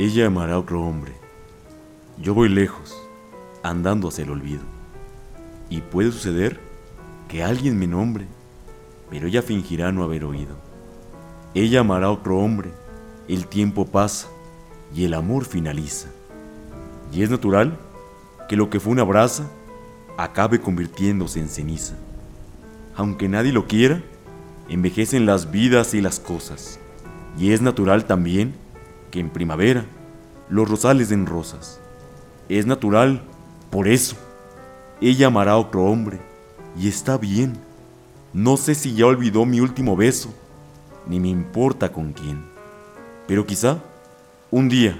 Ella amará a otro hombre. Yo voy lejos, andando hacia el olvido. Y puede suceder que alguien me nombre, pero ella fingirá no haber oído. Ella amará a otro hombre, el tiempo pasa y el amor finaliza. Y es natural que lo que fue una brasa acabe convirtiéndose en ceniza. Aunque nadie lo quiera, envejecen las vidas y las cosas. Y es natural también que en primavera los rosales den rosas. Es natural, por eso, ella amará a otro hombre y está bien. No sé si ya olvidó mi último beso, ni me importa con quién. Pero quizá, un día,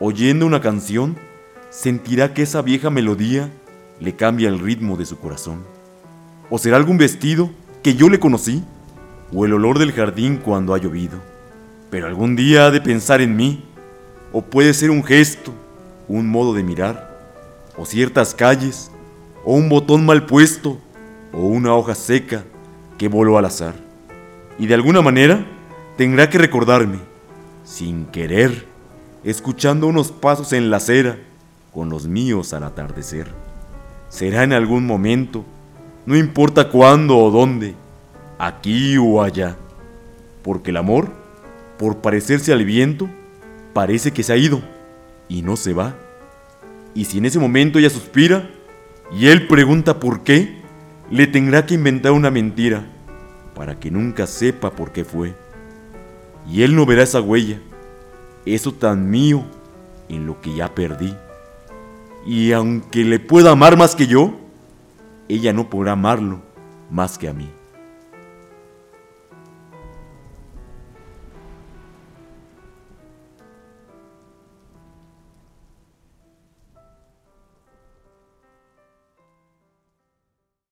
oyendo una canción, sentirá que esa vieja melodía le cambia el ritmo de su corazón. ¿O será algún vestido que yo le conocí? ¿O el olor del jardín cuando ha llovido? Pero algún día ha de pensar en mí. O puede ser un gesto, un modo de mirar, o ciertas calles, o un botón mal puesto, o una hoja seca que voló al azar. Y de alguna manera tendrá que recordarme, sin querer, escuchando unos pasos en la acera con los míos al atardecer. Será en algún momento, no importa cuándo o dónde, aquí o allá, porque el amor, por parecerse al viento, parece que se ha ido y no se va. Y si en ese momento ella suspira y él pregunta por qué, le tendrá que inventar una mentira para que nunca sepa por qué fue. Y él no verá esa huella, eso tan mío en lo que ya perdí. Y aunque le pueda amar más que yo, ella no podrá amarlo más que a mí.